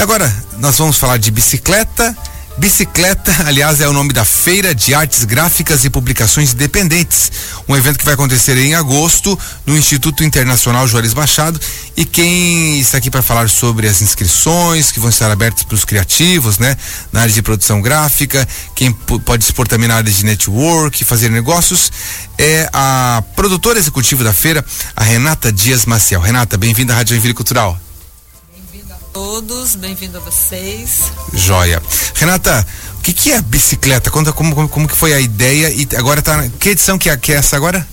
E agora nós vamos falar de bicicleta. Bicicleta, aliás, é o nome da Feira de Artes Gráficas e Publicações Independentes, um evento que vai acontecer em agosto no Instituto Internacional Juarez Machado. E quem está aqui para falar sobre as inscrições que vão estar abertas para os criativos, né, na área de produção gráfica, quem pode expor também na área de network, fazer negócios, é a produtora executiva da feira, a Renata Dias Maciel. Renata, bem-vinda à Rádio Joinville Cultural todos, bem-vindo a vocês. Joia. Renata, o que, que é bicicleta? Conta como, como, como, que foi a ideia e agora tá. Que edição que é, que é essa agora?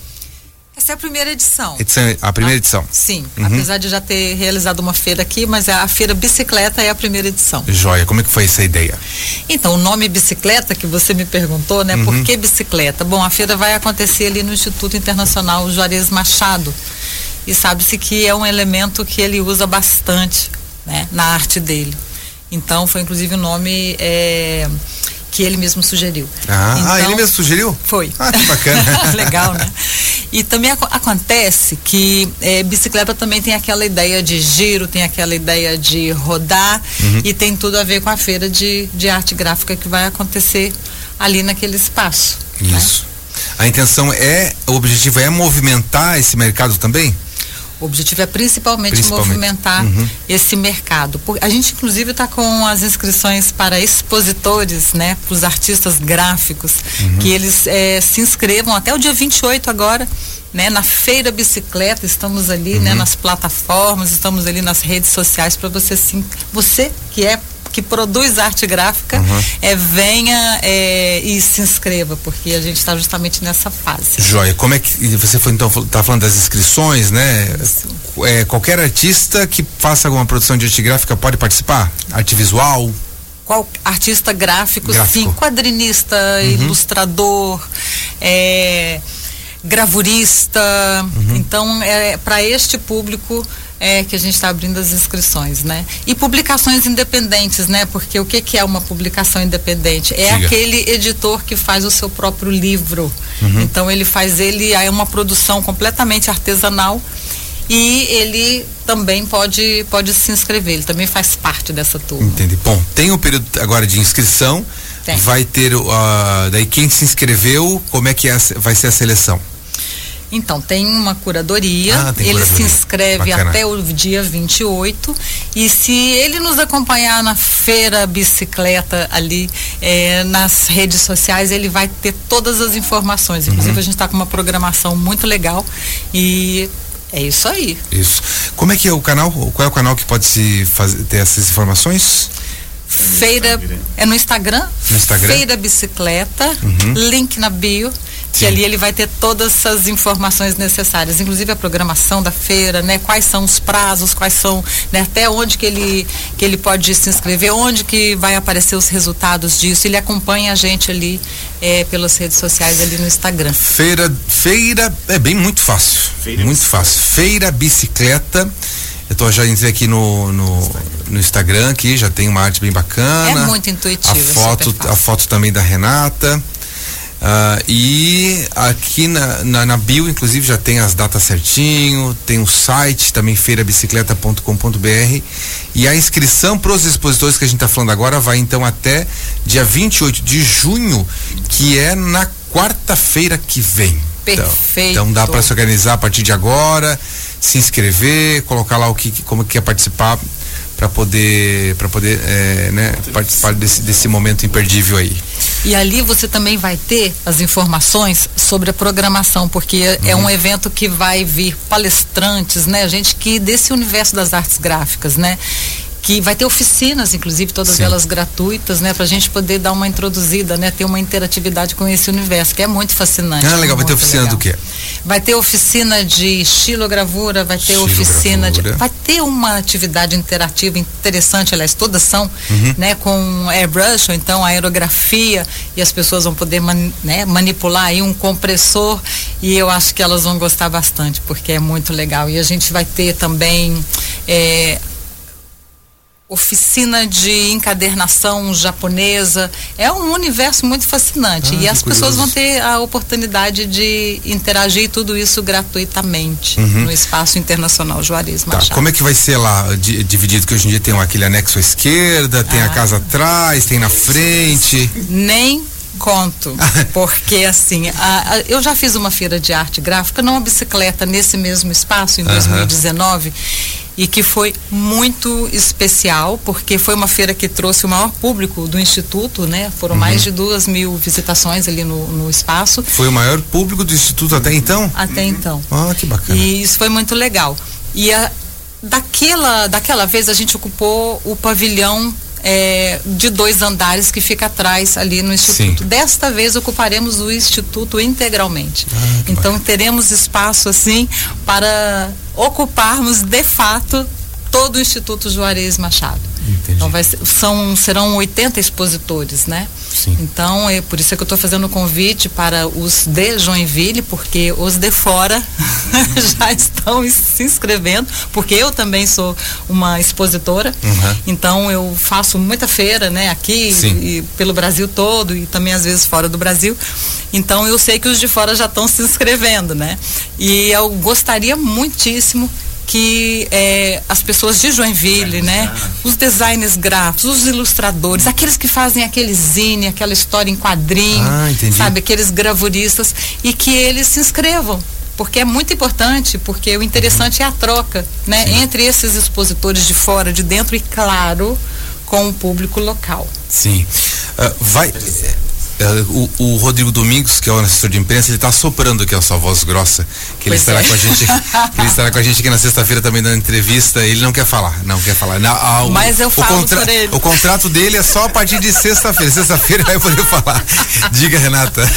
Essa é a primeira edição. edição a primeira ah, edição. Sim, uhum. apesar de já ter realizado uma feira aqui, mas a feira bicicleta é a primeira edição. Joia, como é que foi essa ideia? Então, o nome bicicleta que você me perguntou, né? Uhum. Por que bicicleta? Bom, a feira vai acontecer ali no Instituto Internacional Juarez Machado. E sabe-se que é um elemento que ele usa bastante né, na arte dele. Então foi inclusive o um nome é, que ele mesmo sugeriu. Ah, então, ah, ele mesmo sugeriu? Foi. Ah, que bacana. Legal, né? E também ac acontece que é, bicicleta também tem aquela ideia de giro, tem aquela ideia de rodar uhum. e tem tudo a ver com a feira de, de arte gráfica que vai acontecer ali naquele espaço. Né? Isso. Né? A intenção é, o objetivo é movimentar esse mercado também? O objetivo é principalmente, principalmente. movimentar uhum. esse mercado. A gente, inclusive, está com as inscrições para expositores, né? Para os artistas gráficos, uhum. que eles é, se inscrevam até o dia 28 agora. Né, na feira bicicleta, estamos ali, né, uhum. né, nas plataformas, estamos ali nas redes sociais para você sim, você que é que produz arte gráfica uhum. é, venha é, e se inscreva, porque a gente está justamente nessa fase. Joia, como é que você foi então tá falando das inscrições, né? É, qualquer artista que faça alguma produção de arte gráfica pode participar? Arte visual? Qual artista gráfico, gráfico. sim, quadrinista, uhum. ilustrador, é, gravurista. Uhum. Então, é para este público é que a gente está abrindo as inscrições, né? E publicações independentes, né? Porque o que, que é uma publicação independente? É Diga. aquele editor que faz o seu próprio livro. Uhum. Então ele faz ele é uma produção completamente artesanal e ele também pode pode se inscrever. Ele também faz parte dessa turma. Entendi. Bom, tem o período agora de inscrição. Tem. Vai ter uh, daí quem se inscreveu, como é que é, vai ser a seleção? Então, tem uma curadoria, ah, tem ele curadoria. se inscreve Bacana. até o dia 28 e se ele nos acompanhar na feira bicicleta ali é, nas redes sociais, ele vai ter todas as informações. Inclusive, uhum. a gente está com uma programação muito legal e é isso aí. Isso. Como é que é o canal? Qual é o canal que pode se fazer, ter essas informações? Feira, é no Instagram, no Instagram? Feira Bicicleta, uhum. link na bio que ali ele vai ter todas essas informações necessárias, inclusive a programação da feira, né? Quais são os prazos, quais são, né? até onde que ele que ele pode se inscrever, onde que vai aparecer os resultados disso. Ele acompanha a gente ali é, pelas redes sociais ali no Instagram. Feira, feira é bem muito fácil, feira muito fácil. Feira bicicleta. Eu tô já entrei aqui no, no, no, Instagram aqui, já tem uma arte bem bacana. É muito intuitivo. A foto, a foto também da Renata. Uh, e aqui na, na, na, bio, inclusive, já tem as datas certinho, tem o site também feirabicicleta.com.br e a inscrição para os expositores que a gente está falando agora vai então até dia 28 de junho, que é na quarta-feira que vem. Perfeito. Então, então dá para se organizar a partir de agora, se inscrever, colocar lá o que como quer participar para poder para poder é, né, participar desse, desse momento imperdível aí. E ali você também vai ter as informações sobre a programação, porque uhum. é um evento que vai vir palestrantes, né, gente que desse universo das artes gráficas, né? Que vai ter oficinas, inclusive todas Sim. elas gratuitas, né, para a gente poder dar uma introduzida, né, ter uma interatividade com esse universo que é muito fascinante. Ah, legal. Vai ter oficina legal. do quê? Vai ter oficina de estilogravura, vai ter oficina de, vai ter uma atividade interativa interessante, aliás, todas são, uhum. né, com airbrush, ou então aerografia e as pessoas vão poder man, né, manipular aí um compressor e eu acho que elas vão gostar bastante porque é muito legal e a gente vai ter também é, oficina de encadernação japonesa. É um universo muito fascinante. Ah, e as pessoas vão ter a oportunidade de interagir tudo isso gratuitamente uhum. no Espaço Internacional Juarez tá, Machado. Como é que vai ser lá dividido? Que hoje em dia tem aquele anexo à esquerda, tem ah. a casa atrás, tem na frente. Nem conto, porque assim, a, a, eu já fiz uma feira de arte gráfica numa bicicleta nesse mesmo espaço em uhum. 2019 e que foi muito especial, porque foi uma feira que trouxe o maior público do Instituto, né? Foram uhum. mais de duas mil visitações ali no, no espaço. Foi o maior público do Instituto até então? Até então. Ah, que bacana. E isso foi muito legal. E a, daquela, daquela vez a gente ocupou o pavilhão é, de dois andares que fica atrás ali no Instituto. Sim. Desta vez ocuparemos o Instituto integralmente. Ah, então bacana. teremos espaço assim para ocuparmos de fato todo o Instituto Juarez Machado. Entendi. Então vai são, serão 80 expositores, né? Sim. Então, é por isso é que eu estou fazendo o convite para os de Joinville, porque os de fora já estão se inscrevendo, porque eu também sou uma expositora. Uhum. Então, eu faço muita feira, né? Aqui e pelo Brasil todo e também às vezes fora do Brasil. Então, eu sei que os de fora já estão se inscrevendo, né? E eu gostaria muitíssimo que é, as pessoas de Joinville, né? Os designers gráficos, os ilustradores, aqueles que fazem aquele zine, aquela história em quadrinho, ah, sabe? Aqueles gravuristas e que eles se inscrevam porque é muito importante, porque o interessante é a troca, né, Sim. entre esses expositores de fora, de dentro e claro, com o público local. Sim. Uh, vai é, o, o, Rodrigo Domingos, que é o assessor de imprensa, ele está soprando aqui a sua voz grossa, que ele estará é. com a gente, ele estará com a gente aqui na sexta-feira também dando entrevista. Ele não quer falar, não quer falar. Mas eu falo o, contra, por ele. o contrato dele é só a partir de sexta-feira. Sexta-feira vai poder falar. Diga, Renata.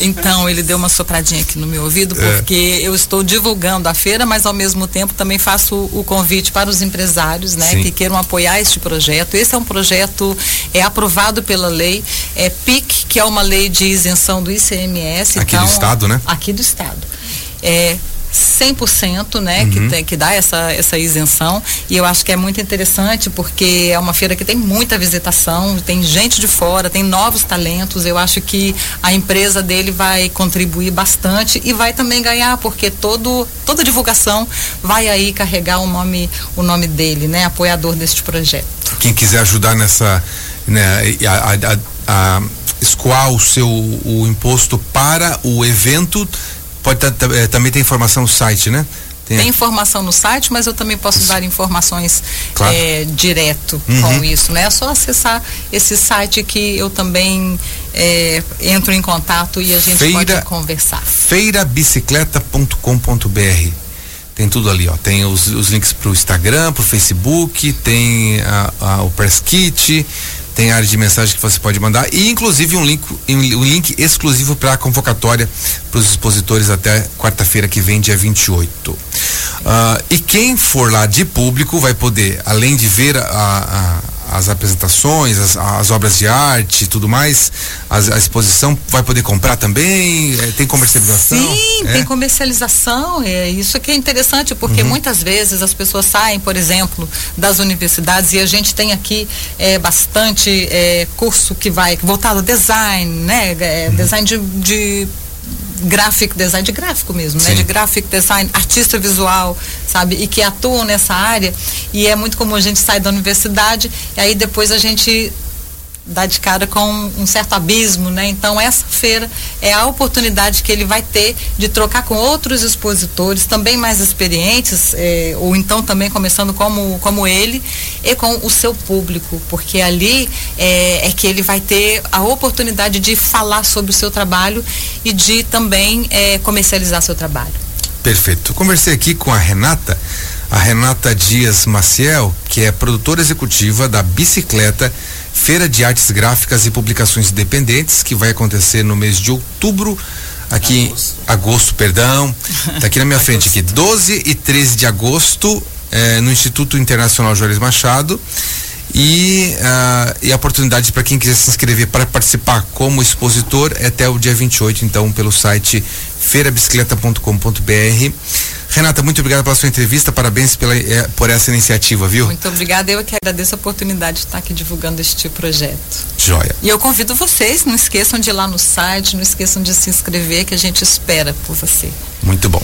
Então, ele deu uma sopradinha aqui no meu ouvido, é. porque é. eu estou divulgando a feira, mas ao mesmo tempo também faço o, convite para os empresários, né, Sim. que queiram apoiar este projeto. Esse é um projeto é aprovado pela lei, é PIC, que é uma lei de isenção do ICMS. Aqui então, do Estado, né? Aqui do Estado. É, 100%, né, uhum. que, tem, que dá essa, essa isenção. E eu acho que é muito interessante porque é uma feira que tem muita visitação, tem gente de fora, tem novos talentos. Eu acho que a empresa dele vai contribuir bastante e vai também ganhar, porque todo, toda divulgação vai aí carregar o nome, o nome dele, né, apoiador deste projeto. Quem quiser ajudar nessa. Né, a, a, a escoar o seu o imposto para o evento, pode é, também tem informação no site, né? Tem, tem informação no site, mas eu também posso isso. dar informações claro. é, direto uhum. com isso, né? É só acessar esse site que eu também é, entro em contato e a gente Feira, pode conversar. feirabicicleta.com.br tem tudo ali, ó. Tem os, os links para o Instagram, para o Facebook, tem a, a, o Press Kit, tem área de mensagem que você pode mandar e inclusive um link, um link exclusivo para a convocatória para os expositores até quarta-feira que vem, dia 28. Uh, ah, e quem for lá de público vai poder, além de ver a, a as apresentações, as, as, obras de arte e tudo mais, as, a exposição vai poder comprar também? É, tem comercialização? Sim, é? tem comercialização. É, isso que é interessante, porque uhum. muitas vezes as pessoas saem, por exemplo, das universidades e a gente tem aqui é, bastante é, curso que vai voltado ao design, né? É, uhum. Design de, de graphic design, de gráfico mesmo, Sim. né? De graphic design, artista visual, sabe? E que atuam nessa área. E é muito comum a gente sair da universidade e aí depois a gente dá de cara com um certo abismo, né? Então essa feira é a oportunidade que ele vai ter de trocar com outros expositores também mais experientes, eh, ou então também começando como como ele e com o seu público, porque ali eh, é que ele vai ter a oportunidade de falar sobre o seu trabalho e de também eh, comercializar seu trabalho. Perfeito. Conversei aqui com a Renata a Renata Dias Maciel, que é produtora executiva da Bicicleta Feira de Artes Gráficas e Publicações Independentes, que vai acontecer no mês de outubro, aqui agosto. em agosto, perdão. Tá aqui na minha frente aqui, 12 e 13 de agosto, eh, no Instituto Internacional Juarez Machado. E, uh, e a oportunidade para quem quiser se inscrever para participar como expositor é até o dia 28, então, pelo site feirabicicleta.com.br. Renata, muito obrigado pela sua entrevista, parabéns pela, eh, por essa iniciativa, viu? Muito obrigada, eu que agradeço a oportunidade de estar aqui divulgando este projeto. Joia. E eu convido vocês, não esqueçam de ir lá no site, não esqueçam de se inscrever, que a gente espera por você. Muito bom.